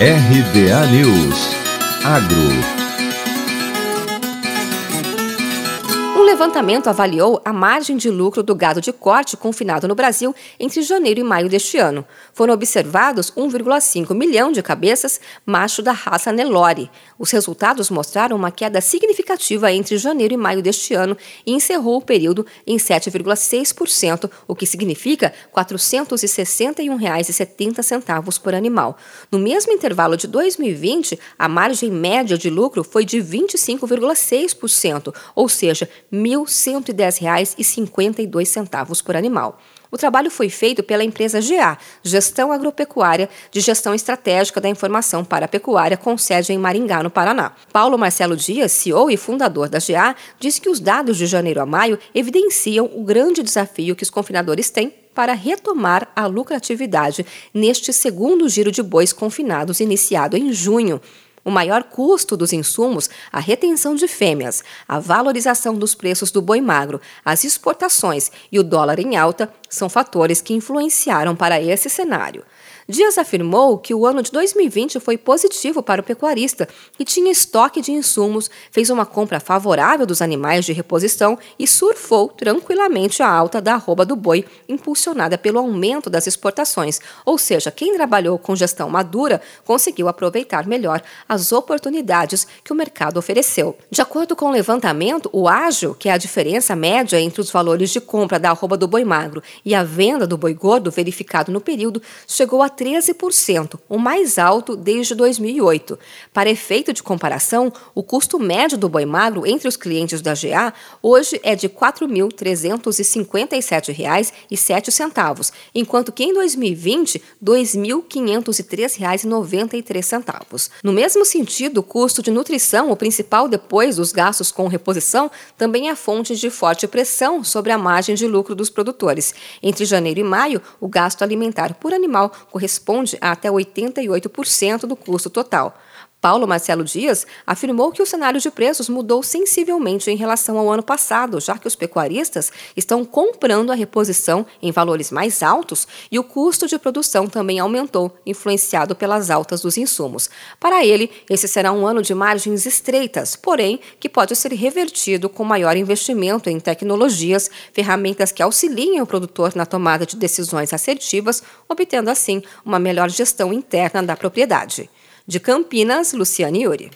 RBA News. Agro levantamento avaliou a margem de lucro do gado de corte confinado no Brasil entre janeiro e maio deste ano. Foram observados 1,5 milhão de cabeças macho da raça Nelore. Os resultados mostraram uma queda significativa entre janeiro e maio deste ano e encerrou o período em 7,6%, o que significa R$ 461,70 por animal. No mesmo intervalo de 2020, a margem média de lucro foi de 25,6%, ou seja, 1.110,52 por animal. O trabalho foi feito pela empresa GA, Gestão Agropecuária de Gestão Estratégica da Informação para a Pecuária, com sede em Maringá, no Paraná. Paulo Marcelo Dias, CEO e fundador da GA, disse que os dados de janeiro a maio evidenciam o grande desafio que os confinadores têm para retomar a lucratividade neste segundo giro de bois confinados iniciado em junho o maior custo dos insumos, a retenção de fêmeas, a valorização dos preços do boi magro, as exportações e o dólar em alta são fatores que influenciaram para esse cenário. Dias afirmou que o ano de 2020 foi positivo para o pecuarista, que tinha estoque de insumos, fez uma compra favorável dos animais de reposição e surfou tranquilamente a alta da arroba do boi, impulsionada pelo aumento das exportações. Ou seja, quem trabalhou com gestão madura conseguiu aproveitar melhor as oportunidades que o mercado ofereceu. De acordo com o levantamento, o ágio, que é a diferença média entre os valores de compra da arroba do boi magro e a venda do boi gordo verificado no período, chegou a 13%, o mais alto desde 2008. Para efeito de comparação, o custo médio do boi magro entre os clientes da GA hoje é de R$ 4.357,07, enquanto que em 2020, R$ 2.503,93. No mesmo sentido, o custo de nutrição, o principal depois dos gastos com reposição, também é fonte de forte pressão sobre a margem de lucro dos produtores. Entre janeiro e maio, o gasto alimentar por animal corresponde a até 88% do custo total. Paulo Marcelo Dias afirmou que o cenário de preços mudou sensivelmente em relação ao ano passado, já que os pecuaristas estão comprando a reposição em valores mais altos e o custo de produção também aumentou, influenciado pelas altas dos insumos. Para ele, esse será um ano de margens estreitas, porém que pode ser revertido com maior investimento em tecnologias, ferramentas que auxiliem o produtor na tomada de decisões assertivas, obtendo assim uma melhor gestão interna da propriedade. De Campinas, Luciane Yuri.